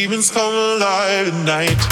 demons come alive at night.